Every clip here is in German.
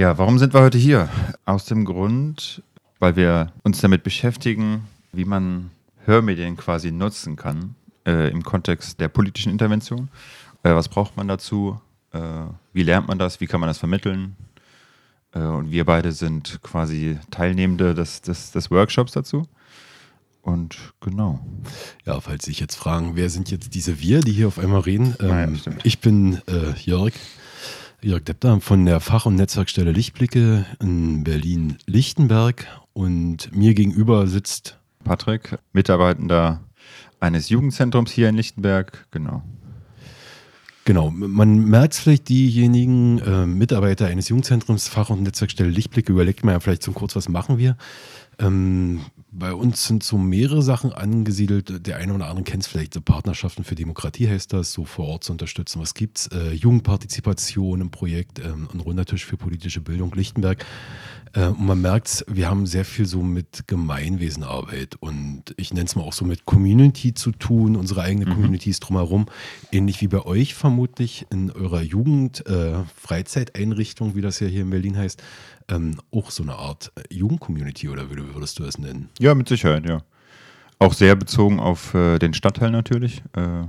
Ja, warum sind wir heute hier? Aus dem Grund, weil wir uns damit beschäftigen, wie man Hörmedien quasi nutzen kann äh, im Kontext der politischen Intervention. Äh, was braucht man dazu? Äh, wie lernt man das? Wie kann man das vermitteln? Äh, und wir beide sind quasi Teilnehmende des, des, des Workshops dazu. Und genau. Ja, falls Sie sich jetzt fragen, wer sind jetzt diese Wir, die hier auf einmal reden? Ähm, Naja, stimmt. ich bin äh, Jörg, Jörg Deppter von der Fach- und Netzwerkstelle Lichtblicke in Berlin-Lichtenberg und mir gegenüber sitzt, Patrick, Mitarbeitender eines Jugendzentrums hier in Lichtenberg. Genau. genau, man merkt vielleicht diejenigen äh, Mitarbeiter eines Jugendzentrums, Fach- und Netzwerkstelle Lichtblicke, überlegt man ja vielleicht so kurz, was machen wir? Ähm, bei uns sind so mehrere Sachen angesiedelt. Der eine oder andere kennt es vielleicht. So Partnerschaften für Demokratie heißt das, so vor Ort zu unterstützen. Was gibt's? Äh, Jugendpartizipation im Projekt, ähm, ein runder Tisch für politische Bildung Lichtenberg. Äh, und man merkt, wir haben sehr viel so mit Gemeinwesenarbeit und ich nenne es mal auch so mit Community zu tun, unsere eigenen Communities drumherum. Ähnlich wie bei euch vermutlich in eurer Jugend, äh, Freizeiteinrichtung, wie das ja hier in Berlin heißt, ähm, auch so eine Art äh, Jugendcommunity oder wie würdest du es nennen? Ja, mit Sicherheit, ja. Auch sehr bezogen auf äh, den Stadtteil natürlich. Äh,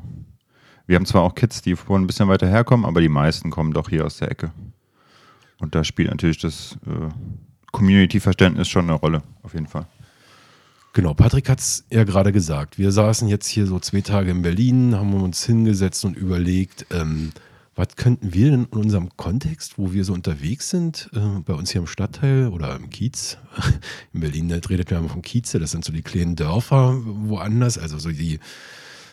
wir haben zwar auch Kids, die von ein bisschen weiter herkommen, aber die meisten kommen doch hier aus der Ecke. Und da spielt natürlich das äh, Community-Verständnis schon eine Rolle, auf jeden Fall. Genau, Patrick hat es ja gerade gesagt. Wir saßen jetzt hier so zwei Tage in Berlin, haben uns hingesetzt und überlegt, ähm, was könnten wir denn in unserem Kontext, wo wir so unterwegs sind, äh, bei uns hier im Stadtteil oder im Kiez, in Berlin da redet man immer von Kieze, das sind so die kleinen Dörfer woanders, also so die,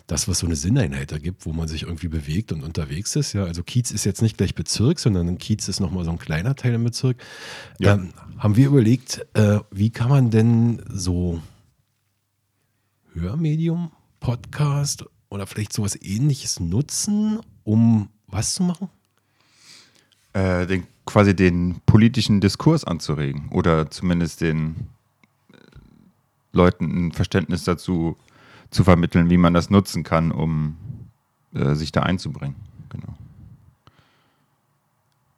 das, was so eine Sinneinheit ergibt, wo man sich irgendwie bewegt und unterwegs ist. Ja, also Kiez ist jetzt nicht gleich Bezirk, sondern ein Kiez ist nochmal so ein kleiner Teil im Bezirk. Ja. Ähm, haben wir überlegt, äh, wie kann man denn so Hörmedium, Podcast oder vielleicht sowas ähnliches nutzen, um was zu machen? Äh, den, quasi den politischen Diskurs anzuregen oder zumindest den äh, Leuten ein Verständnis dazu zu vermitteln, wie man das nutzen kann, um äh, sich da einzubringen. Genau.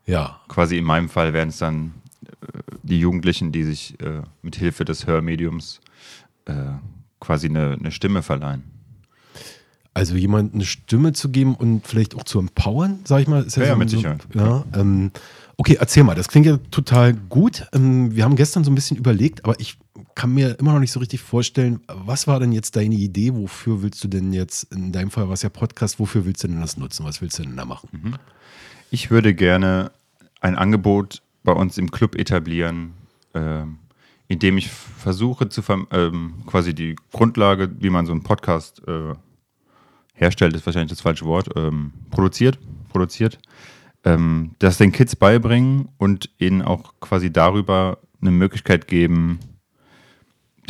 Ja, Quasi in meinem Fall wären es dann äh, die Jugendlichen, die sich äh, mit Hilfe des Hörmediums äh, quasi eine, eine Stimme verleihen. also jemand eine Stimme zu geben und vielleicht auch zu empowern, sag ich mal. Ist Ja, ja, so- mit so- Sicherheit. Ja, ähm, okay, erzähl mal, das klingt ja total gut. Ähm, wir haben gestern so ein bisschen überlegt, aber ich kann mir immer noch nicht so richtig vorstellen, was war denn jetzt deine Idee? Wofür willst du denn jetzt, in deinem Fall war es ja Podcast, wofür willst du denn das nutzen? Was willst du denn da machen? Ich würde gerne ein Angebot bei uns im Club etablieren, ähm, in dem ich versuche zu ähm, quasi die Grundlage, wie man so einen Podcast äh, herstellt, ist wahrscheinlich das falsche Wort, ähm, produziert, produziert, ähm, das den Kids beibringen und ihnen auch quasi darüber eine Möglichkeit geben,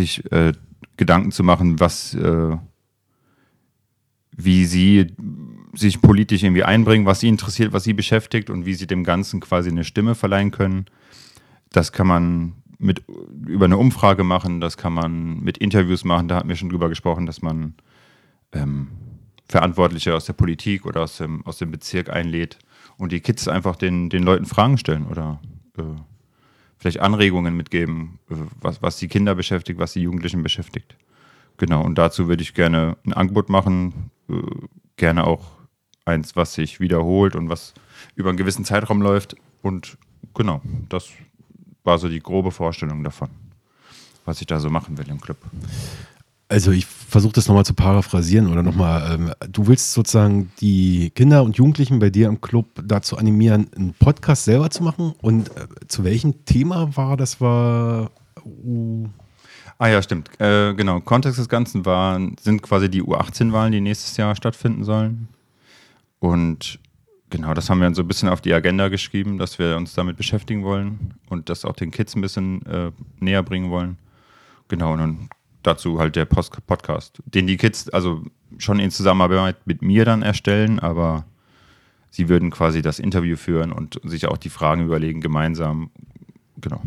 sich äh, Gedanken zu machen, was, äh, wie sie sich politisch irgendwie einbringen, was sie interessiert, was sie beschäftigt und wie sie dem Ganzen quasi eine Stimme verleihen können. Das kann man mit über eine Umfrage machen, das kann man mit Interviews machen. Da hatten wir schon drüber gesprochen, dass man ähm, Verantwortliche aus der Politik oder aus dem, aus dem Bezirk einlädt und die Kids einfach den, den Leuten Fragen stellen oder äh, vielleicht Anregungen mitgeben, äh, was, was die Kinder beschäftigt, was die Jugendlichen beschäftigt. Genau, und dazu würde ich gerne ein Angebot machen, äh, gerne auch eins, was sich wiederholt und was über einen gewissen Zeitraum läuft. Und genau, das war so die grobe Vorstellung davon, was ich da so machen will im Club. Also ich versuche das nochmal zu paraphrasieren oder nochmal, ähm, du willst sozusagen die Kinder und Jugendlichen bei dir im Club dazu animieren, einen Podcast selber zu machen und äh, zu welchem Thema war das? War uh, Ah ja, stimmt. Äh, genau, Kontext des Ganzen war, sind quasi die U18-Wahlen, die nächstes Jahr stattfinden sollen. Und genau, das haben wir dann so ein bisschen auf die Agenda geschrieben, dass wir uns damit beschäftigen wollen und das auch den Kids ein bisschen äh, näher bringen wollen. Genau, und dann dazu halt der Post Podcast, den die Kids also schon in Zusammenarbeit mit mir dann erstellen, aber sie würden quasi das Interview führen und sich auch die Fragen überlegen gemeinsam. Genau.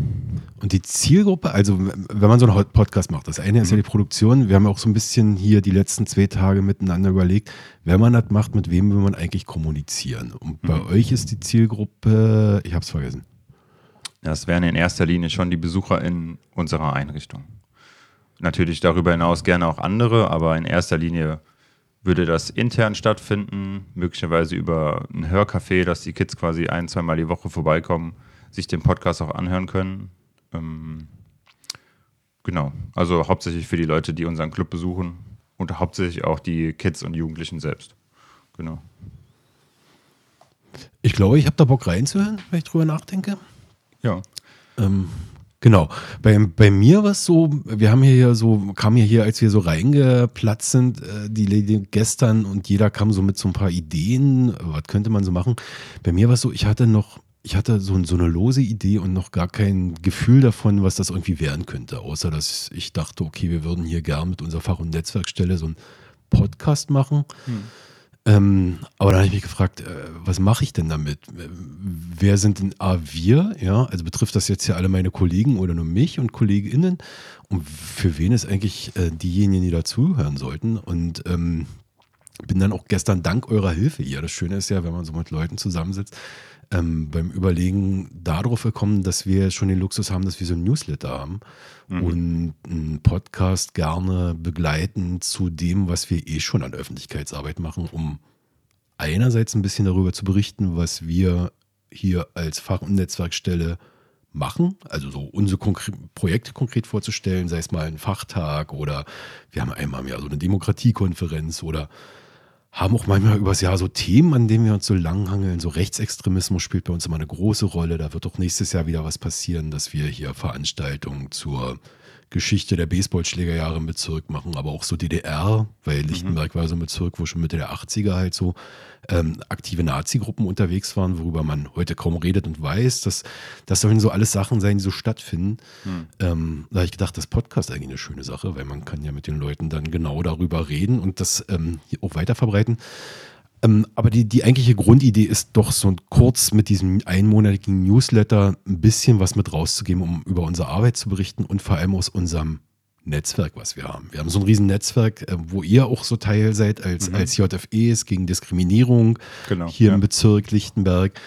und die Zielgruppe, also wenn man so einen Podcast macht, das eine ist ja die Produktion, wir haben auch so ein bisschen hier die letzten zwei Tage miteinander überlegt, wenn man das macht, mit wem will man eigentlich kommunizieren? Und bei euch ist die Zielgruppe, ich habe es vergessen. Das wären in erster Linie schon die Besucher in unserer Einrichtung. Natürlich darüber hinaus gerne auch andere, aber in erster Linie würde das intern stattfinden, möglicherweise über ein Hörcafé, dass die Kids quasi ein, zweimal die Woche vorbeikommen, sich den Podcast auch anhören können. Ähm, genau, also hauptsächlich für die Leute, die unseren Club besuchen und hauptsächlich auch die Kids und Jugendlichen selbst. Genau. Ich glaube, ich habe da Bock reinzuhören, wenn ich drüber nachdenke. Ja. Ähm, genau. Bei, bei mir war es so, wir haben hier so, kam ja hier, als wir so reingeplatzt sind, äh, die Lady gestern und jeder kam so mit so ein paar Ideen, was könnte man so machen. Bei mir war es so, ich hatte noch, ich hatte so, so eine lose Idee und noch gar kein Gefühl davon, was das irgendwie werden könnte, außer dass ich dachte, okay, wir würden hier gern mit unserer Fach- und Netzwerkstelle so einen Podcast machen. Hm. Ähm, aber dann habe ich mich gefragt, äh, was mache ich denn damit? Wer sind denn A, wir? Ja, also betrifft das jetzt ja alle meine Kollegen oder nur mich und KollegInnen? Und für wen ist eigentlich äh, diejenigen, die dazuhören sollten? Und ähm, bin dann auch gestern dank eurer Hilfe hier. Das Schöne ist ja, wenn man so mit Leuten zusammensitzt, ähm, beim Überlegen darauf gekommen, dass wir schon den Luxus haben, dass wir so ein Newsletter haben mhm. und einen Podcast gerne begleiten zu dem, was wir eh schon an Öffentlichkeitsarbeit machen, um einerseits ein bisschen darüber zu berichten, was wir hier als Fach- und Netzwerkstelle machen, also so unsere Konkre Projekte konkret vorzustellen, sei es mal ein Fachtag oder wir haben einmal im Jahr so eine Demokratiekonferenz oder haben auch manchmal übers Jahr so Themen, an denen wir uns so langhangeln. So Rechtsextremismus spielt bei uns immer eine große Rolle. Da wird auch nächstes Jahr wieder was passieren, dass wir hier Veranstaltungen zur Geschichte der Baseballschlägerjahre im Bezirk machen, aber auch so DDR, weil. Lichtenberg mhm. war so ein Bezirk, wo schon Mitte der 80er halt so ähm, aktive Nazi-Gruppen unterwegs waren, worüber man heute kaum redet und weiß. dass das sollen so alles Sachen sein, die so stattfinden. Mhm. Ähm, da habe ich gedacht, das Podcast ist eigentlich eine schöne Sache, weil man kann ja mit den Leuten dann genau darüber reden und das ähm, auch weiter verbreiten. Ähm, aber die, die eigentliche Grundidee ist doch so kurz mit diesem einmonatigen Newsletter ein bisschen was mit rauszugeben, um über unsere Arbeit zu berichten und vor allem aus unserem Netzwerk, was wir haben. Wir haben so ein riesen Netzwerk, äh, wo ihr auch so Teil seid als, mhm. als JFEs gegen Diskriminierung genau, hier ja. im Bezirk Lichtenberg.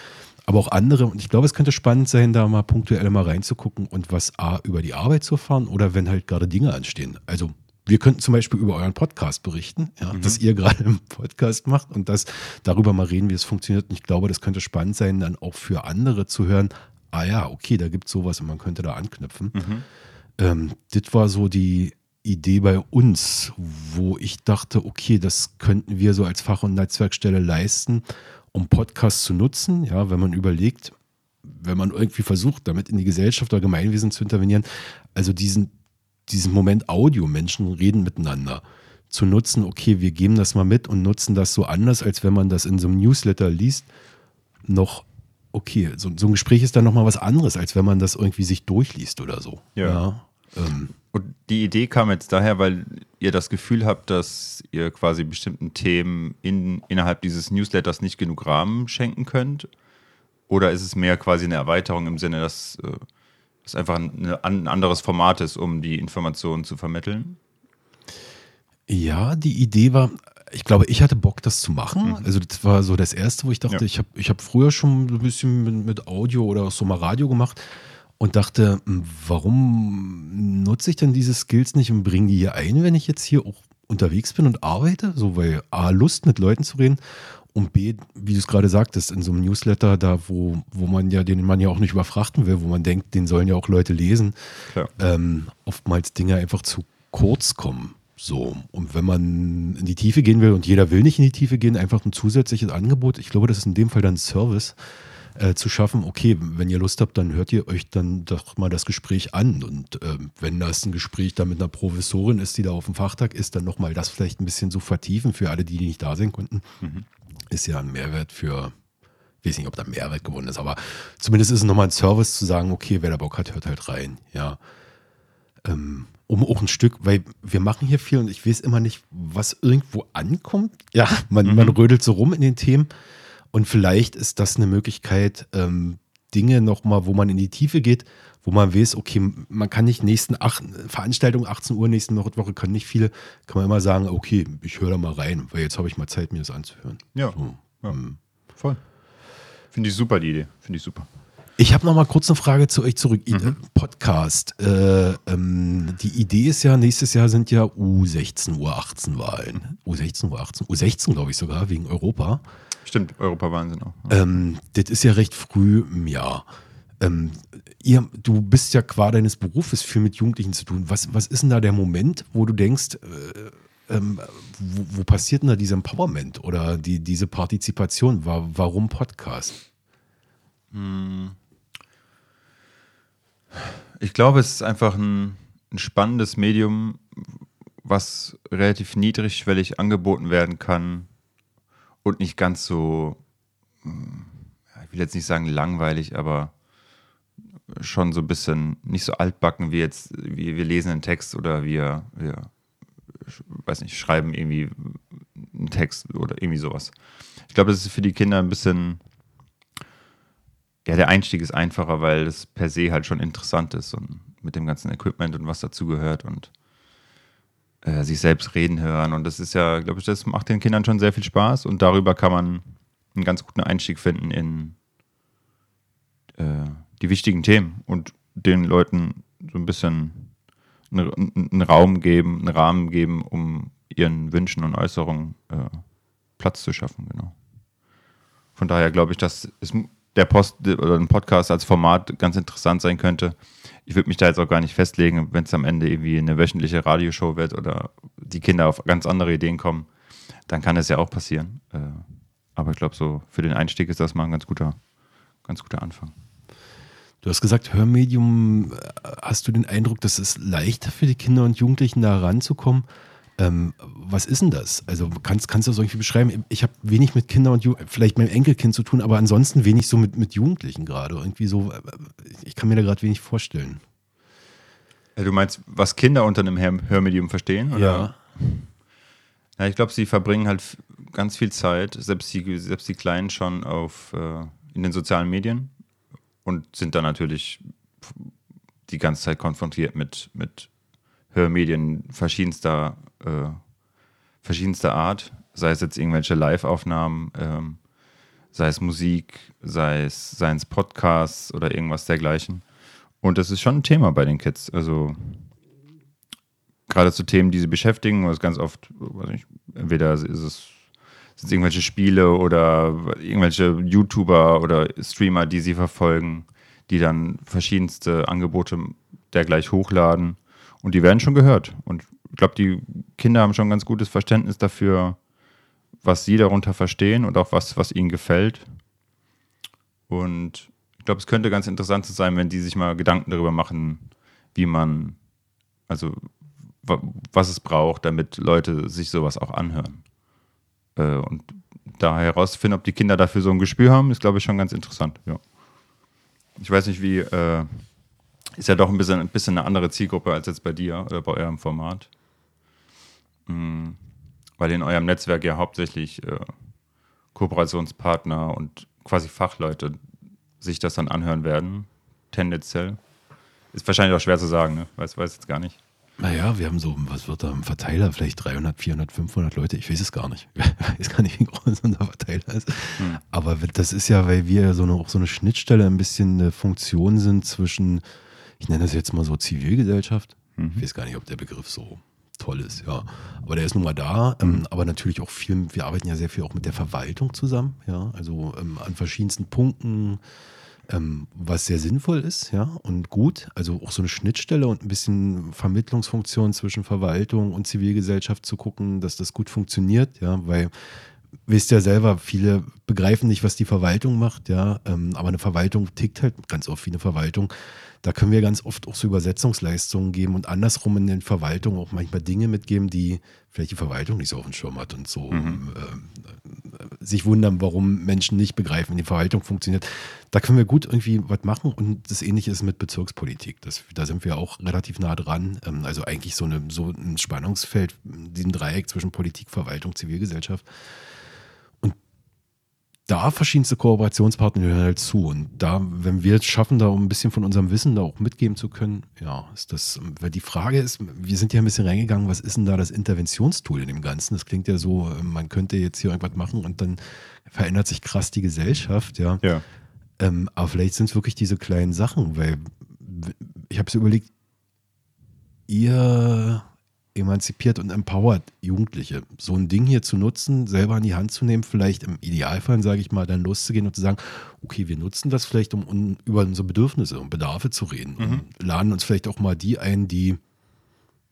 Aber auch andere. Und ich glaube, es könnte spannend sein, da mal punktuell mal reinzugucken und was A über die Arbeit zu erfahren oder wenn halt gerade Dinge anstehen. Also wir könnten zum Beispiel über euren Podcast berichten, ja, mhm. dass ihr gerade einen Podcast macht und das darüber mal reden, wie es funktioniert. Und ich glaube, das könnte spannend sein, dann auch für andere zu hören, ah ja, okay, da gibt es sowas und man könnte da anknüpfen. Mhm. Ähm, das war so die Idee bei uns, wo ich dachte, okay, das könnten wir so als Fach- und Netzwerkstelle leisten, um Podcasts zu nutzen. Ja, wenn man überlegt, wenn man irgendwie versucht, damit in die Gesellschaft oder Gemeinwesen zu intervenieren, also diesen diesen Moment Audio, Menschen reden miteinander, zu nutzen, okay, wir geben das mal mit und nutzen das so anders, als wenn man das in so einem Newsletter liest, noch okay, so, so ein Gespräch ist dann nochmal was anderes, als wenn man das irgendwie sich durchliest oder so. Ja. ja ähm. Und die Idee kam jetzt daher, weil ihr das Gefühl habt, dass ihr quasi bestimmten Themen in, innerhalb dieses Newsletters nicht genug Rahmen schenken könnt? Oder ist es mehr quasi eine Erweiterung im Sinne, dass äh, es einfach ein, ein anderes Format ist, um die Informationen zu vermitteln? Ja, die Idee war, ich glaube, ich hatte Bock, das zu machen. Mhm. Also das war so das Erste, wo ich dachte, ja. ich habe ich hab früher schon ein bisschen mit, mit, Audio oder so mal Radio gemacht und dachte, hm, warum nutze ich denn diese Skills nicht und bringe die hier ein, wenn ich jetzt hier auch unterwegs bin und arbeite? So, weil A, Lust mit Leuten zu reden und B, wie du es gerade sagtest, in so einem Newsletter, da wo, wo man ja, den man ja auch nicht überfrachten will, wo man denkt, den sollen ja auch Leute lesen, ähm, oftmals Dinge einfach zu kurz kommen. So, und wenn man in die Tiefe gehen will und jeder will nicht in die Tiefe gehen, einfach ein zusätzliches Angebot, ich glaube, das ist in dem Fall dann ein Service, äh, zu schaffen, okay, wenn ihr Lust habt, dann hört ihr euch dann doch mal das Gespräch an. Und äh, wenn das ein Gespräch da mit einer Professorin ist, die da auf dem Fachtag ist, dann nochmal das vielleicht ein bisschen so vertiefen für alle, die, die nicht da sein konnten. Mhm ist ja ein Mehrwert für, ich weiß nicht, ob da Mehrwert gewonnen ist, aber zumindest ist es nochmal ein Service zu sagen, okay, wer da Bock hat, hört halt rein, ja. Ähm, um auch ein Stück, weil wir machen hier viel und ich weiß immer nicht, was irgendwo ankommt. Ja, man, mhm. man rödelt so rum in den Themen und vielleicht ist das eine Möglichkeit, ähm, Dinge nochmal, wo man in die Tiefe geht, wo man weiß, okay, man kann nicht nächsten acht, Veranstaltung 18 Uhr, nächsten Woche können nicht viele, kann man immer sagen, okay, ich höre da mal rein, weil jetzt habe ich mal Zeit, mir das anzuhören. Ja, so, ja. Ähm. voll. Finde ich super, die Idee. Finde ich super. Ich habe noch mal kurz eine Frage zu euch zurück. Mhm. Podcast. Äh, ähm, die Idee ist ja, nächstes Jahr sind ja U16, U18 Wahlen. U16, U18, U16 glaube ich sogar, wegen Europa. Stimmt, Europawahlen sind auch. Ähm, das ist ja recht früh im Jahr. Ähm, ihr, du bist ja qua deines Berufes viel mit Jugendlichen zu tun. Was, was ist denn da der Moment, wo du denkst, äh, ähm, wo, wo, passiert denn da dieses Empowerment oder die, diese Partizipation? Warum Podcast? Hm. Ich glaube, es ist einfach ein, ein spannendes Medium, was relativ niedrigschwellig angeboten werden kann und nicht ganz so, hm, ich will jetzt nicht sagen langweilig, aber schon so ein bisschen nicht so altbacken wie jetzt, wie wir lesen einen Text oder wir, wir weiß nicht, schreiben irgendwie einen Text oder irgendwie sowas. Ich glaube, das ist für die Kinder ein bisschen ja, der Einstieg ist einfacher, weil es per se halt schon interessant ist und mit dem ganzen Equipment und was dazugehört und äh, sich selbst reden hören. Und das ist ja, glaube ich, das macht den Kindern schon sehr viel Spaß und darüber kann man einen ganz guten Einstieg finden in äh, die wichtigen Themen und den Leuten so ein bisschen einen, Raum geben, einen Rahmen geben, um ihren Wünschen und Äußerungen äh, Platz zu schaffen, genau. Von daher glaube ich, dass es der Post oder ein Podcast als Format ganz interessant sein könnte. Ich würde mich da jetzt auch gar nicht festlegen, wenn es am Ende irgendwie eine wöchentliche Radioshow wird oder die Kinder auf ganz andere Ideen kommen, dann kann es ja auch passieren. Äh, aber ich glaube, so für den Einstieg ist das mal ein ganz guter, ganz guter Anfang. Du hast gesagt, Hörmedium, äh, hast du den Eindruck, dass es leichter für die Kinder und Jugendlichen da ranzukommen? Ähm, was ist denn das? Also kannst, kannst du das irgendwie beschreiben? Ich habe wenig mit Kindern und Jugendlichen, vielleicht mit meinem Enkelkind zu tun, aber ansonsten wenig so mit, mit Jugendlichen gerade. Irgendwie so, äh, ich kann mir da gerade wenig vorstellen. Ja, du meinst, was Kinder unter einem Hörmedium verstehen? Oder? Ja. Ja, ich glaube, sie verbringen halt ganz viel Zeit, selbst die, selbst die Kleinen schon auf äh, in den sozialen Medien und sind dann natürlich die ganze Zeit konfrontiert mit, mit Hörmedien verschiedenster, äh, verschiedenster Art, sei es jetzt irgendwelche Live-Aufnahmen, ähm, sei es Musik, sei es, seien es Podcasts oder irgendwas dergleichen. Und das ist schon ein Thema bei den Kids. Also gerade zu Themen, die sie beschäftigen, was ganz oft, nicht, entweder ist es sind irgendwelche Spiele oder irgendwelche YouTuber oder Streamer, die sie verfolgen, die dann verschiedenste Angebote dergleich hochladen. Und die werden schon gehört. Und ich glaube, die Kinder haben schon ein ganz gutes Verständnis dafür, was sie darunter verstehen und auch was, was ihnen gefällt. Und ich glaube, es könnte ganz interessant sein, wenn die sich mal Gedanken darüber machen, wie man, also was es braucht, damit Leute sich sowas auch anhören. Äh, und da herauszufinden, ob die Kinder dafür so ein Gespür haben, ist, glaube ich, schon ganz interessant. Ja. Ich weiß nicht, wie, äh, ist ja doch ein bisschen, ein bisschen eine andere Zielgruppe als jetzt bei dir oder bei eurem Format. Mhm. Weil in eurem Netzwerk ja hauptsächlich äh, Kooperationspartner und quasi Fachleute sich das dann anhören werden, tendenziell. Ist wahrscheinlich auch schwer zu sagen, ne? Weiß, weiß jetzt gar nicht. Naja, wir haben so, was wird da im Verteiler? Vielleicht 300, 400, 500 Leute. Ich weiß es gar nicht. Ich weiß gar nicht, wie groß unser Verteiler ist. Hm. Aber das ist ja, weil wir so eine, auch so eine Schnittstelle, ein bisschen eine Funktion sind zwischen ich nenne das jetzt mal so Zivilgesellschaft. Mhm. Ich weiß gar nicht, ob der Begriff so toll ist, ja. Aber der ist nun mal da. Ähm, aber natürlich auch viel, wir arbeiten ja sehr viel auch mit der Verwaltung zusammen, ja. Also ähm, an verschiedensten Punkten, ähm, was sehr sinnvoll ist, ja, und gut. Also auch so eine Schnittstelle und ein bisschen Vermittlungsfunktion zwischen Verwaltung und Zivilgesellschaft zu gucken, dass das gut funktioniert, ja, weil wisst ja selber, viele begreifen nicht, was die Verwaltung macht, ja, ähm, aber eine Verwaltung tickt halt ganz oft wie eine Verwaltung. Da können wir ganz oft auch so Übersetzungsleistungen geben und andersrum in den Verwaltungen auch manchmal Dinge mitgeben, die vielleicht die Verwaltung nicht so auf dem Schirm hat und so mhm. äh, sich wundern, warum Menschen nicht begreifen, wie die Verwaltung funktioniert. Da können wir gut irgendwie was machen und das Ähnliche ist mit Bezirkspolitik. Das, da sind wir auch relativ nah dran. Ähm, also eigentlich so, eine, so ein Spannungsfeld, diesen Dreieck zwischen Politik, Verwaltung, Zivilgesellschaft da verschiedenste Kooperationspartner hören halt zu. Und da, wenn wir es schaffen, da ein bisschen von unserem Wissen da auch mitgeben zu können, ja, ist das, weil die Frage ist, wir sind ja ein bisschen reingegangen, was ist denn da das Interventionstool in dem Ganzen? Das klingt ja so, man könnte jetzt hier irgendwas machen und dann verändert sich krass die Gesellschaft, ja. ja. Ähm, aber vielleicht sind es wirklich diese kleinen Sachen, weil ich habe es überlegt, ihr emanzipiert und empowert Jugendliche. So ein Ding hier zu nutzen, selber in die Hand zu nehmen, vielleicht im Idealfall, sage ich mal, dann loszugehen und zu sagen, okay, wir nutzen das vielleicht, um, um über unsere Bedürfnisse und Bedarfe zu reden. Mhm. Und laden uns vielleicht auch mal die ein, die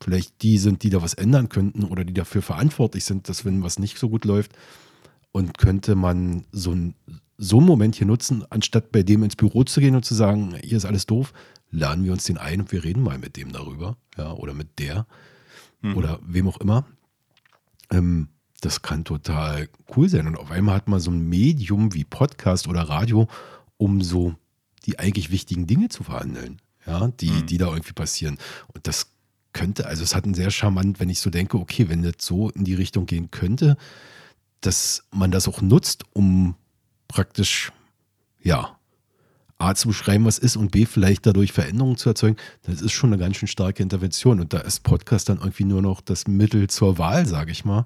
vielleicht die sind, die da was ändern könnten oder die dafür verantwortlich sind, dass wenn was nicht so gut läuft, und könnte man so, ein, so einen Moment hier nutzen, anstatt bei dem ins Büro zu gehen und zu sagen, hier ist alles doof, laden wir uns den ein und wir reden mal mit dem darüber, ja, oder mit der mhm. oder wem auch immer. Ähm, das kann total cool sein. Und auf einmal hat man so ein Medium wie Podcast oder Radio, um so die eigentlich wichtigen Dinge zu verhandeln, ja, die, mhm. die da irgendwie passieren. Und das könnte, also es hat einen sehr charmant, wenn ich so denke, okay, wenn das so in die Richtung gehen könnte, dass man das auch nutzt, um praktisch, ja, A zu beschreiben, was ist und B vielleicht dadurch Veränderungen zu erzeugen, das ist schon eine ganz schön starke Intervention. Und da ist Podcast dann irgendwie nur noch das Mittel zur Wahl, sage ich mal,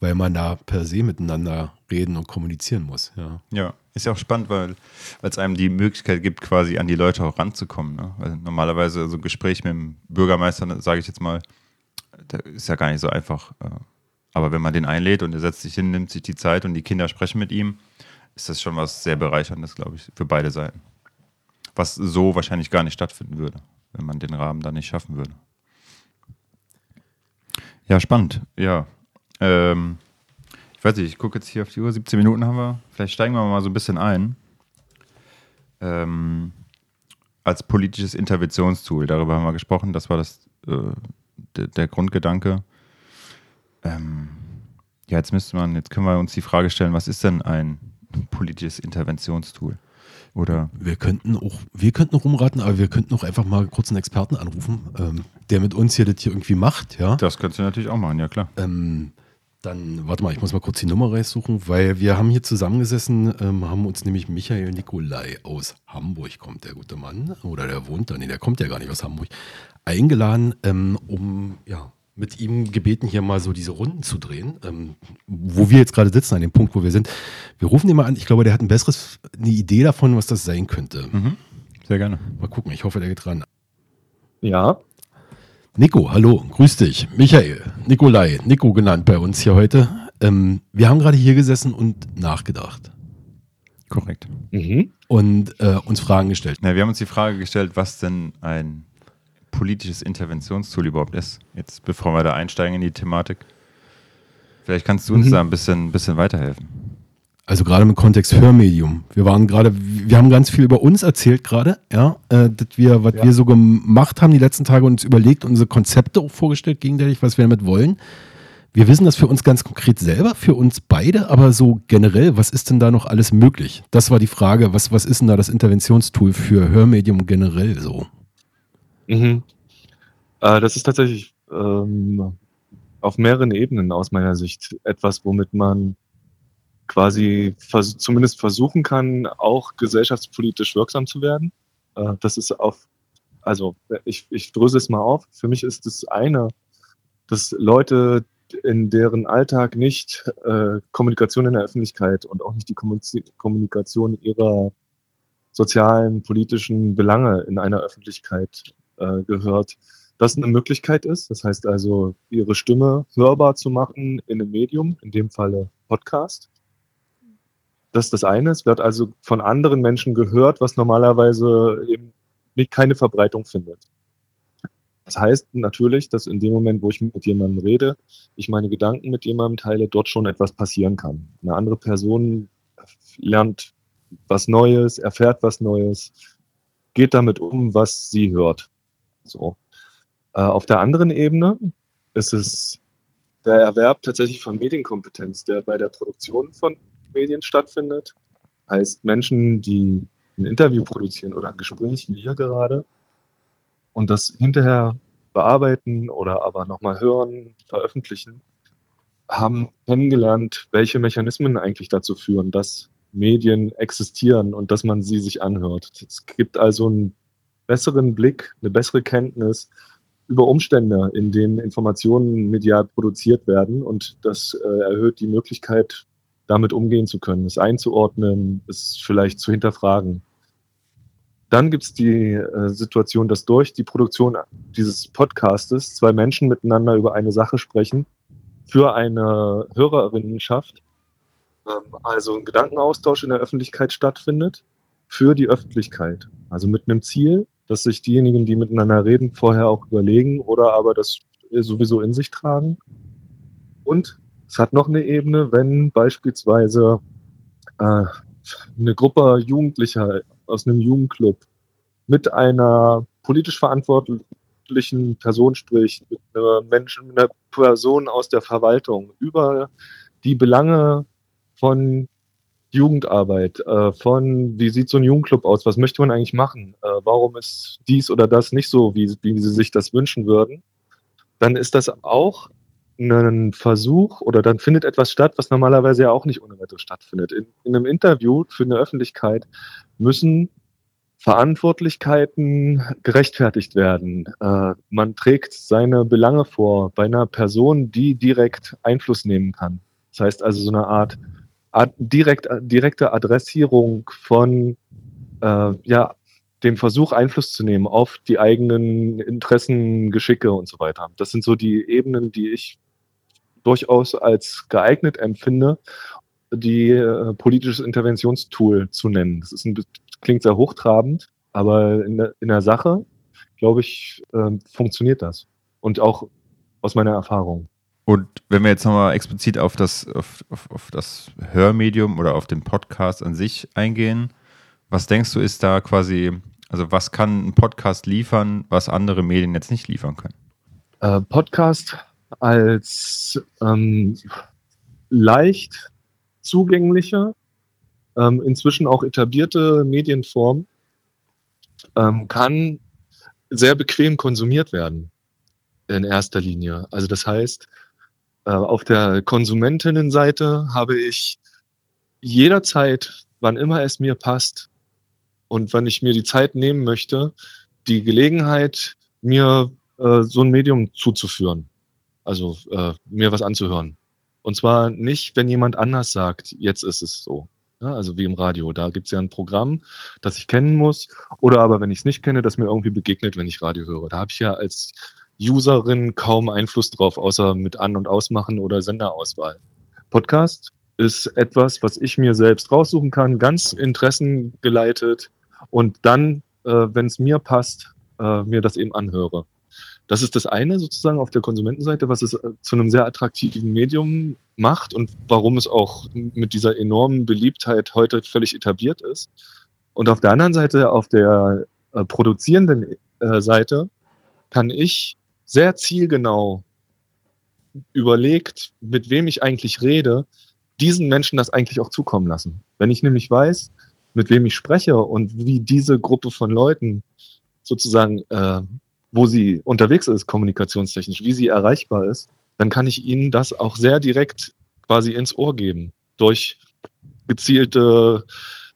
weil man da per se miteinander reden und kommunizieren muss. Ja, ja ist ja auch spannend, weil es einem die Möglichkeit gibt, quasi an die Leute auch ranzukommen. Ne? Weil normalerweise so ein Gespräch mit dem Bürgermeister, sage ich jetzt mal, ist ja gar nicht so einfach. Äh, aber wenn man den einlädt und er setzt sich hin, nimmt sich die Zeit und die Kinder sprechen mit ihm, ist das schon was sehr Bereicherndes, glaube ich, für beide Seiten. Was so wahrscheinlich gar nicht stattfinden würde, wenn man den Rahmen da nicht schaffen würde. Ja, spannend. Ja. Ähm, ich weiß nicht, ich gucke jetzt hier auf die Uhr, 17 Minuten haben wir. Vielleicht steigen wir mal so ein bisschen ein. Ähm, als politisches Interventionstool, darüber haben wir gesprochen, das war das, äh, der, der Grundgedanke. Ähm, ja, jetzt müsste man, jetzt können wir uns die Frage stellen, was ist denn ein politisches Interventionstool? Oder? Wir könnten auch, wir könnten rumraten, aber wir könnten auch einfach mal kurz einen Experten anrufen, ähm, der mit uns hier das hier irgendwie macht, ja. Das könntest du natürlich auch machen, ja klar. Ähm, dann, warte mal, ich muss mal kurz die Nummer raussuchen, weil wir haben hier zusammengesessen, ähm, haben uns nämlich Michael Nikolai aus Hamburg, kommt der gute Mann, oder der wohnt da, nee, der kommt ja gar nicht aus Hamburg, eingeladen, ähm, um, ja, mit ihm gebeten, hier mal so diese Runden zu drehen, ähm, wo wir jetzt gerade sitzen, an dem Punkt, wo wir sind. Wir rufen ihn mal an. Ich glaube, der hat ein besseres, eine Idee davon, was das sein könnte. Mhm. Sehr gerne. Mal gucken, ich hoffe, der geht dran. Ja. Nico, hallo, grüß dich. Michael, Nikolai, Nico genannt bei uns hier heute. Ähm, wir haben gerade hier gesessen und nachgedacht. Korrekt. Mhm. Und äh, uns Fragen gestellt. Ja, wir haben uns die Frage gestellt, was denn ein politisches Interventionstool überhaupt ist. Jetzt, bevor wir da einsteigen in die Thematik. Vielleicht kannst du uns mhm. da ein bisschen, bisschen weiterhelfen. Also gerade im Kontext Hörmedium. Wir waren gerade, wir haben ganz viel über uns erzählt gerade, ja, äh, dass wir, was ja. wir so gemacht haben die letzten Tage und uns überlegt, unsere Konzepte auch vorgestellt, gegenseitig, was wir damit wollen. Wir wissen das für uns ganz konkret selber, für uns beide, aber so generell, was ist denn da noch alles möglich? Das war die Frage, was, was ist denn da das Interventionstool für Hörmedium generell so? Mhm. Äh, das ist tatsächlich ähm, auf mehreren Ebenen aus meiner Sicht etwas, womit man quasi vers zumindest versuchen kann, auch gesellschaftspolitisch wirksam zu werden. Äh, das ist auf, also ich, ich dröse es mal auf. Für mich ist das eine, dass Leute, in deren Alltag nicht äh, Kommunikation in der Öffentlichkeit und auch nicht die Kommunikation ihrer sozialen, politischen Belange in einer Öffentlichkeit äh, gehört, das eine Möglichkeit ist. Das heißt also, ihre Stimme hörbar zu machen in einem Medium, in dem Falle Podcast. Das ist das eine. Es wird also von anderen Menschen gehört, was normalerweise eben nicht keine Verbreitung findet. Das heißt natürlich, dass in dem Moment, wo ich mit jemandem rede, ich meine Gedanken mit jemandem teile, dort schon etwas passieren kann. Eine andere Person lernt was Neues, erfährt was Neues, geht damit um, was sie hört. So. Äh, auf der anderen Ebene ist es der Erwerb tatsächlich von Medienkompetenz, der bei der Produktion von Medien stattfindet. Heißt Menschen, die ein Interview produzieren oder ein Gespräch wie hier gerade und das hinterher bearbeiten oder aber nochmal hören, veröffentlichen, haben kennengelernt, welche Mechanismen eigentlich dazu führen, dass Medien existieren und dass man sie sich anhört. Es gibt also ein besseren Blick, eine bessere Kenntnis über Umstände, in denen Informationen medial produziert werden. Und das äh, erhöht die Möglichkeit, damit umgehen zu können, es einzuordnen, es vielleicht zu hinterfragen. Dann gibt es die äh, Situation, dass durch die Produktion dieses Podcastes zwei Menschen miteinander über eine Sache sprechen, für eine Hörerinnenschaft, ähm, also ein Gedankenaustausch in der Öffentlichkeit stattfindet, für die Öffentlichkeit. Also mit einem Ziel, dass sich diejenigen, die miteinander reden, vorher auch überlegen oder aber das sowieso in sich tragen. Und es hat noch eine Ebene, wenn beispielsweise äh, eine Gruppe Jugendlicher aus einem Jugendclub mit einer politisch verantwortlichen Person spricht, mit einer Menschen, mit einer Person aus der Verwaltung über die Belange von Jugendarbeit, äh, von wie sieht so ein Jugendclub aus, was möchte man eigentlich machen, äh, warum ist dies oder das nicht so, wie, wie sie sich das wünschen würden, dann ist das auch ein Versuch oder dann findet etwas statt, was normalerweise ja auch nicht ohne weiteres stattfindet. In, in einem Interview für eine Öffentlichkeit müssen Verantwortlichkeiten gerechtfertigt werden. Äh, man trägt seine Belange vor bei einer Person, die direkt Einfluss nehmen kann. Das heißt also so eine Art, Direkt, direkte Adressierung von äh, ja, dem Versuch, Einfluss zu nehmen auf die eigenen Interessen, Geschicke und so weiter. Das sind so die Ebenen, die ich durchaus als geeignet empfinde, die äh, politisches Interventionstool zu nennen. Das ist ein, klingt sehr hochtrabend, aber in der, in der Sache, glaube ich, äh, funktioniert das. Und auch aus meiner Erfahrung. Und wenn wir jetzt nochmal explizit auf das, auf, auf, auf das Hörmedium oder auf den Podcast an sich eingehen, was denkst du, ist da quasi, also was kann ein Podcast liefern, was andere Medien jetzt nicht liefern können? Äh, Podcast als ähm, leicht zugängliche, ähm, inzwischen auch etablierte Medienform ähm, kann sehr bequem konsumiert werden in erster Linie. Also das heißt, auf der Konsumentinnenseite habe ich jederzeit, wann immer es mir passt und wann ich mir die Zeit nehmen möchte, die Gelegenheit, mir äh, so ein Medium zuzuführen. Also äh, mir was anzuhören. Und zwar nicht, wenn jemand anders sagt, jetzt ist es so. Ja, also wie im Radio. Da gibt es ja ein Programm, das ich kennen muss. Oder aber, wenn ich es nicht kenne, das mir irgendwie begegnet, wenn ich Radio höre. Da habe ich ja als Userin kaum Einfluss drauf, außer mit An- und Ausmachen oder Senderauswahl. Podcast ist etwas, was ich mir selbst raussuchen kann, ganz interessengeleitet und dann, äh, wenn es mir passt, äh, mir das eben anhöre. Das ist das eine sozusagen auf der Konsumentenseite, was es äh, zu einem sehr attraktiven Medium macht und warum es auch mit dieser enormen Beliebtheit heute völlig etabliert ist. Und auf der anderen Seite, auf der äh, produzierenden äh, Seite, kann ich sehr zielgenau überlegt, mit wem ich eigentlich rede, diesen Menschen das eigentlich auch zukommen lassen. Wenn ich nämlich weiß, mit wem ich spreche und wie diese Gruppe von Leuten sozusagen äh, wo sie unterwegs ist, kommunikationstechnisch, wie sie erreichbar ist, dann kann ich ihnen das auch sehr direkt quasi ins Ohr geben. Durch gezielte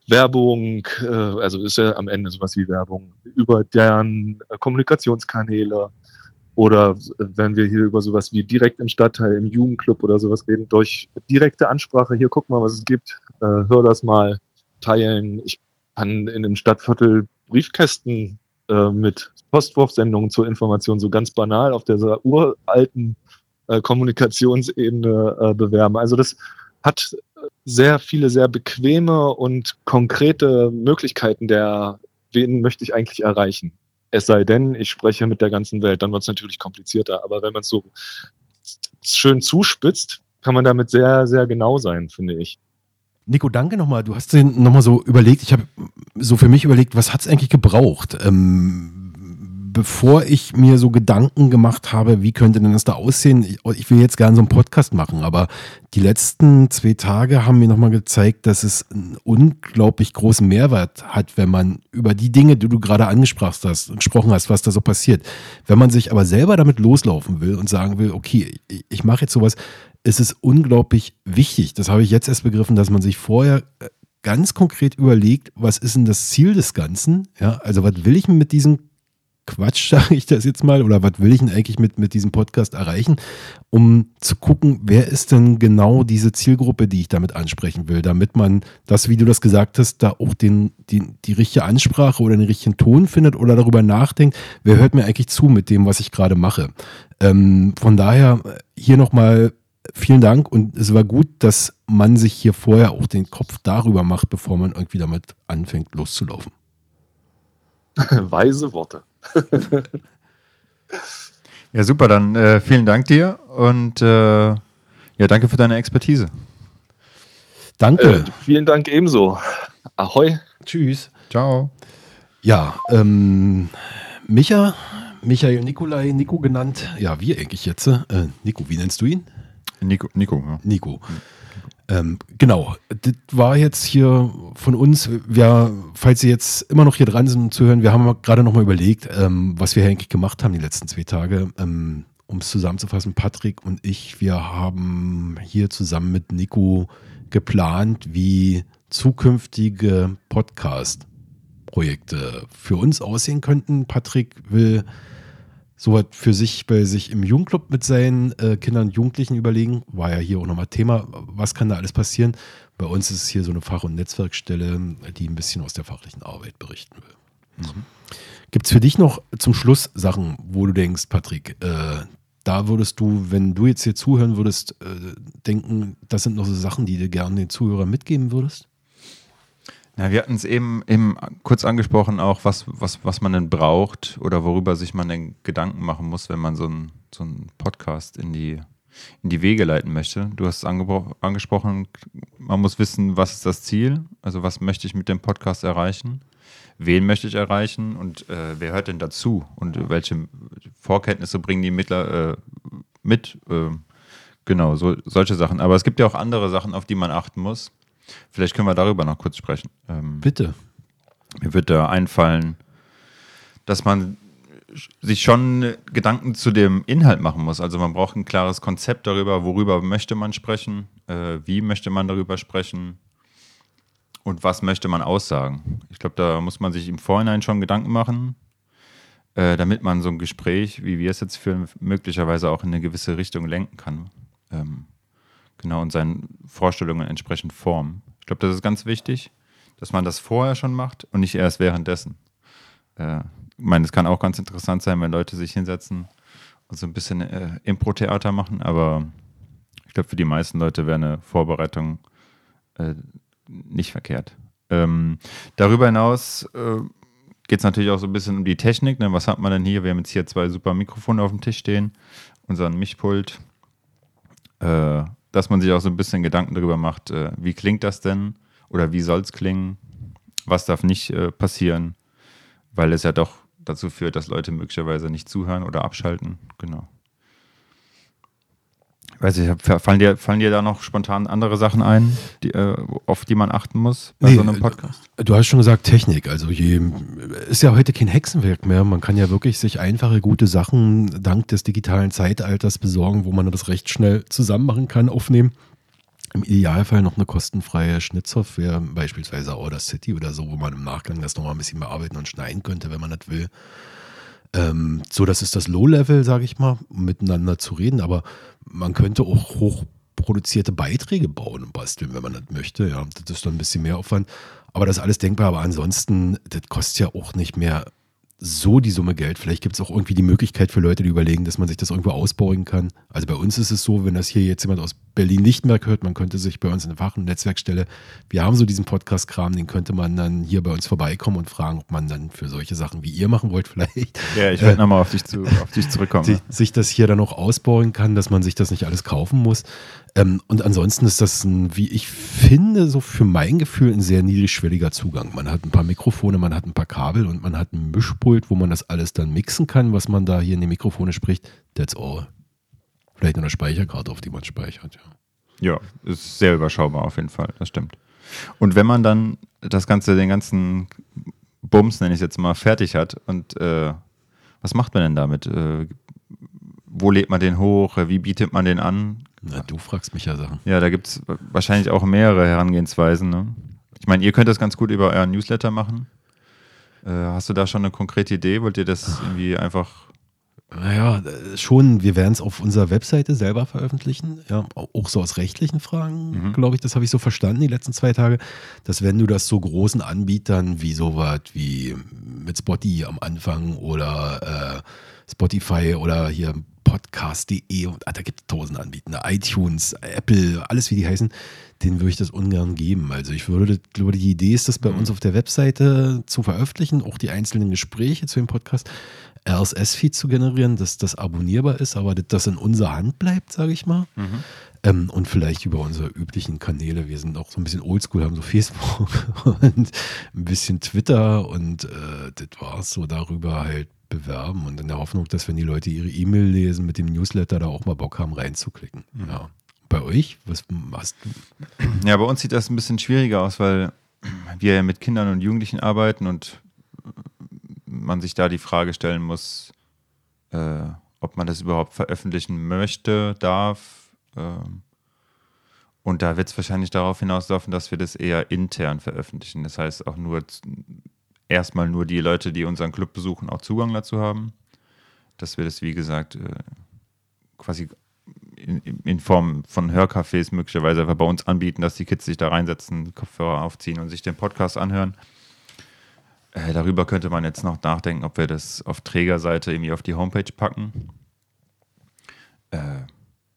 Werbung, äh, also ist ja am Ende sowas wie Werbung, über deren Kommunikationskanäle oder wenn wir hier über sowas wie direkt im Stadtteil, im Jugendclub oder sowas reden, durch direkte Ansprache, hier guck mal, was es gibt, äh, hör das mal, teilen. Ich kann in einem Stadtviertel Briefkästen äh, mit Postwurfsendungen zur Information so ganz banal auf dieser uralten äh, Kommunikationsebene äh, bewerben. Also das hat sehr viele sehr bequeme und konkrete Möglichkeiten der, wen möchte ich eigentlich erreichen. Es sei denn, ich spreche mit der ganzen Welt, dann wird es natürlich komplizierter. Aber wenn man es so schön zuspitzt, kann man damit sehr, sehr genau sein, finde ich. Nico, danke nochmal. Du hast den nochmal so überlegt, ich habe so für mich überlegt, was hat es eigentlich gebraucht? Ähm, bevor ich mir so Gedanken gemacht habe, wie könnte denn das da aussehen? Ich, ich will jetzt gerne so einen Podcast machen, aber die letzten zwei Tage haben mir nochmal gezeigt, dass es einen unglaublich großen Mehrwert hat, wenn man über die Dinge, die du gerade angesprochen hast, gesprochen hast, was da so passiert. Wenn man sich aber selber damit loslaufen will und sagen will, okay, ich, ich mache jetzt sowas, ist es unglaublich wichtig. Das habe ich jetzt erst begriffen, dass man sich vorher äh, ganz konkret überlegt, was ist denn das Ziel des Ganzen? Ja, also was will ich mit diesem Quatsch, sage ich das jetzt mal, oder was will ich denn eigentlich mit, mit diesem Podcast erreichen, um zu gucken, wer ist denn genau diese Zielgruppe, die ich damit ansprechen will, damit man das, wie du das gesagt hast, da auch den, die, die richtige Ansprache oder den richtigen Ton findet oder darüber nachdenkt, wer hört mir eigentlich zu mit dem, was ich gerade mache. Ähm, von daher hier nochmal vielen Dank und es war gut, dass man sich hier vorher auch den Kopf darüber macht, bevor man irgendwie damit anfängt loszulaufen. Weise Worte. ja, super, dann äh, vielen Dank dir und äh, ja, danke für deine Expertise. Danke. Äh, vielen Dank ebenso. Ahoi. Tschüss. Ciao. Ja, ähm, Micha, Michael Nikolai, Nico genannt. Ja, wie eigentlich jetzt? Äh, Nico, wie nennst du ihn? Nico. Nico, ja. Nico. Ähm, genau, das war jetzt hier von uns. Wir, falls Sie jetzt immer noch hier dran sind zu hören, wir haben gerade noch mal überlegt, ähm, was wir eigentlich gemacht haben die letzten zwei Tage. Ähm, um es zusammenzufassen, Patrick und ich, wir haben hier zusammen mit Nico geplant, wie zukünftige Podcast-Projekte für uns aussehen könnten. Patrick will sowas für sich bei sich im Jugendclub mit seinen äh, Kindern und Jugendlichen überlegen. War ja hier auch nochmal Thema, was kann da alles passieren. Bei uns ist es hier so eine Fach- und Netzwerkstelle, die ein bisschen aus der fachlichen Arbeit berichten will. Mhm. Gibt es für dich noch zum Schluss Sachen, wo du denkst, Patrick, äh, da würdest du, wenn du jetzt hier zuhören würdest, äh, denken, das sind noch so Sachen, die du gerne den Zuhörern mitgeben würdest? Ja, wir hatten es eben, eben kurz angesprochen, auch was, was, was man denn braucht oder worüber sich man denn Gedanken machen muss, wenn man so einen so Podcast in die, in die Wege leiten möchte. Du hast es angesprochen, man muss wissen, was ist das Ziel, also was möchte ich mit dem Podcast erreichen, wen möchte ich erreichen und äh, wer hört denn dazu und welche Vorkenntnisse bringen die Mittler äh, mit. Äh, genau, so, solche Sachen. Aber es gibt ja auch andere Sachen, auf die man achten muss. Vielleicht können wir darüber noch kurz sprechen. Ähm, Bitte. Mir wird da einfallen, dass man sich schon Gedanken zu dem Inhalt machen muss. Also man braucht ein klares Konzept darüber, worüber möchte man sprechen, äh, wie möchte man darüber sprechen und was möchte man aussagen. Ich glaube, da muss man sich im Vorhinein schon Gedanken machen, äh, damit man so ein Gespräch, wie wir es jetzt führen, möglicherweise auch in eine gewisse Richtung lenken kann. Ähm, Genau, und seinen Vorstellungen entsprechend formen. Ich glaube, das ist ganz wichtig, dass man das vorher schon macht und nicht erst währenddessen. Äh, ich meine, es kann auch ganz interessant sein, wenn Leute sich hinsetzen und so ein bisschen äh, Impro-Theater machen, aber ich glaube, für die meisten Leute wäre eine Vorbereitung äh, nicht verkehrt. Ähm, darüber hinaus äh, geht es natürlich auch so ein bisschen um die Technik. Ne? Was hat man denn hier? Wir haben jetzt hier zwei super Mikrofone auf dem Tisch stehen, unseren Mischpult, äh, dass man sich auch so ein bisschen Gedanken darüber macht, äh, wie klingt das denn oder wie soll es klingen, was darf nicht äh, passieren, weil es ja doch dazu führt, dass Leute möglicherweise nicht zuhören oder abschalten. Genau. Weiß ich, fallen dir, fallen dir da noch spontan andere Sachen ein, die, äh, auf die man achten muss bei nee, so einem Podcast? Du hast schon gesagt Technik. Also je, ist ja heute kein Hexenwerk mehr. Man kann ja wirklich sich einfache, gute Sachen dank des digitalen Zeitalters besorgen, wo man das recht schnell zusammen machen kann, aufnehmen. Im Idealfall noch eine kostenfreie Schnittsoftware, beispielsweise Audacity oder so, wo man im Nachgang das nochmal ein bisschen bearbeiten und schneiden könnte, wenn man das will. Ähm, so, das ist das Low-Level, sage ich mal, miteinander zu reden. Aber man könnte auch hochproduzierte Beiträge bauen und basteln, wenn man das möchte. Ja, das ist dann ein bisschen mehr Aufwand. Aber das ist alles denkbar. Aber ansonsten, das kostet ja auch nicht mehr so die Summe Geld. Vielleicht gibt es auch irgendwie die Möglichkeit für Leute, die überlegen, dass man sich das irgendwo ausbauen kann. Also bei uns ist es so, wenn das hier jetzt jemand aus Berlin nicht mehr hört, man könnte sich bei uns in der Fach- und Netzwerkstelle, wir haben so diesen Podcast-Kram, den könnte man dann hier bei uns vorbeikommen und fragen, ob man dann für solche Sachen wie ihr machen wollt vielleicht. Ja, ich werde äh, nochmal auf dich, zu, auf dich zurückkommen. Sich, sich das hier dann auch ausbauen kann, dass man sich das nicht alles kaufen muss. Ähm, und ansonsten ist das ein, wie ich finde, so für mein Gefühl ein sehr niedrigschwelliger Zugang. Man hat ein paar Mikrofone, man hat ein paar Kabel und man hat ein Mischpult, wo man das alles dann mixen kann, was man da hier in die Mikrofone spricht. That's all. Vielleicht eine Speicherkarte, auf die man speichert, ja. Ja, ist sehr überschaubar auf jeden Fall, das stimmt. Und wenn man dann das Ganze, den ganzen Bums, nenne ich es jetzt mal, fertig hat und äh, was macht man denn damit? Äh, wo lädt man den hoch? Wie bietet man den an? Na, du fragst mich ja Sachen. Ja, da gibt es wahrscheinlich auch mehrere Herangehensweisen. Ne? Ich meine, ihr könnt das ganz gut über euren Newsletter machen. Äh, hast du da schon eine konkrete Idee? Wollt ihr das irgendwie einfach naja, schon, wir werden es auf unserer Webseite selber veröffentlichen. Ja, auch so aus rechtlichen Fragen, mhm. glaube ich, das habe ich so verstanden die letzten zwei Tage, dass wenn du das so großen Anbietern wie sowas wie mit Spotty am Anfang oder äh, Spotify oder hier Podcast.de und ah, da gibt es tausend Anbieter, iTunes, Apple, alles wie die heißen, denen würde ich das ungern geben. Also ich würde, glaube die Idee ist, das bei mhm. uns auf der Webseite zu veröffentlichen, auch die einzelnen Gespräche zu dem Podcast. RSS-Feed zu generieren, dass das abonnierbar ist, aber dass das in unserer Hand bleibt, sage ich mal. Mhm. Ähm, und vielleicht über unsere üblichen Kanäle. Wir sind auch so ein bisschen oldschool, haben so Facebook und ein bisschen Twitter und äh, das war es so darüber halt bewerben und in der Hoffnung, dass wenn die Leute ihre E-Mail lesen mit dem Newsletter, da auch mal Bock haben reinzuklicken. Mhm. Ja. Bei euch, was machst du? Ja, bei uns sieht das ein bisschen schwieriger aus, weil wir ja mit Kindern und Jugendlichen arbeiten und man sich da die Frage stellen muss, äh, ob man das überhaupt veröffentlichen möchte, darf. Ähm, und da wird es wahrscheinlich darauf hinauslaufen, dass wir das eher intern veröffentlichen. Das heißt auch nur erstmal nur die Leute, die unseren Club besuchen, auch Zugang dazu haben. Dass wir das, wie gesagt, äh, quasi in, in, Form von Hörcafés möglicherweise einfach bei uns anbieten, dass die Kids sich da reinsetzen, Kopfhörer aufziehen und sich den Podcast anhören. Äh, darüber könnte man jetzt noch nachdenken, ob wir das auf Trägerseite irgendwie auf die Homepage packen. Äh,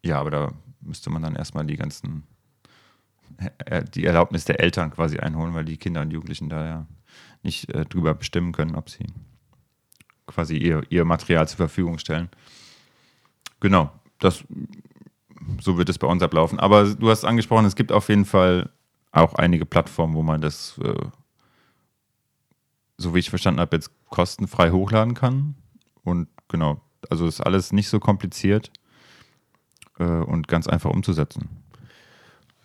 ja, aber da müsste man dann erstmal die ganzen, äh, die Erlaubnis der Eltern quasi einholen, weil die Kinder und Jugendlichen da ja nicht äh, drüber bestimmen können, ob sie quasi ihr, ihr Material zur Verfügung stellen. Genau, das, so wird es bei uns ablaufen. Aber du hast angesprochen, es gibt auf jeden Fall auch einige Plattformen, wo man das äh, so wie ich verstanden habe, jetzt kostenfrei hochladen kann. Und genau, also ist alles nicht so kompliziert äh, und ganz einfach umzusetzen.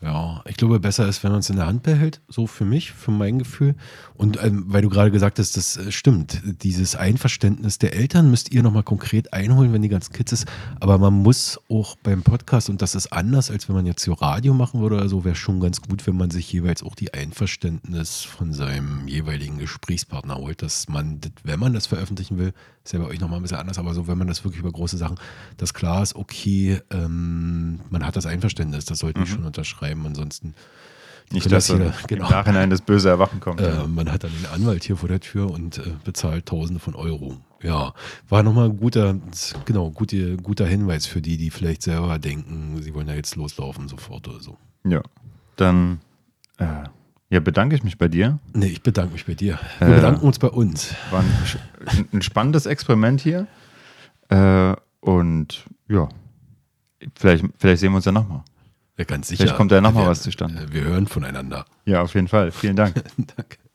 Ja, ich glaube, besser ist, wenn man es in der Hand behält, so für mich, für mein Gefühl. Und ähm, weil du gerade gesagt hast, das äh, stimmt, dieses Einverständnis der Eltern müsst ihr nochmal konkret einholen, wenn die ganzen Kids ist. Aber man muss auch beim Podcast, und das ist anders, als wenn man jetzt so Radio machen würde oder so, wäre schon ganz gut, wenn man sich jeweils auch die Einverständnis von seinem jeweiligen Gesprächspartner holt, dass man, wenn man das veröffentlichen will, ist ja bei euch nochmal ein bisschen anders, aber so, wenn man das wirklich über große Sachen, dass klar ist, okay, ähm, man hat das Einverständnis, das sollten mhm. schon unterschreiben, ansonsten. Nicht, dass hier, genau, im Nachhinein das böse Erwachen kommt. Äh, ja. Man hat dann den Anwalt hier vor der Tür und äh, bezahlt Tausende von Euro. Ja, war nochmal ein guter, genau, gute, guter Hinweis für die, die vielleicht selber denken, sie wollen ja jetzt loslaufen sofort oder so. Ja, dann äh, ja, bedanke ich mich bei dir. Nee, ich bedanke mich bei dir. Wir äh, bedanken uns bei uns. War ein, ein spannendes Experiment hier. Äh, und ja, vielleicht, vielleicht sehen wir uns ja nochmal. Ja, ganz sicher. Vielleicht kommt ja nochmal was zustande. Wir hören voneinander. Ja, auf jeden Fall. Vielen Dank. Danke.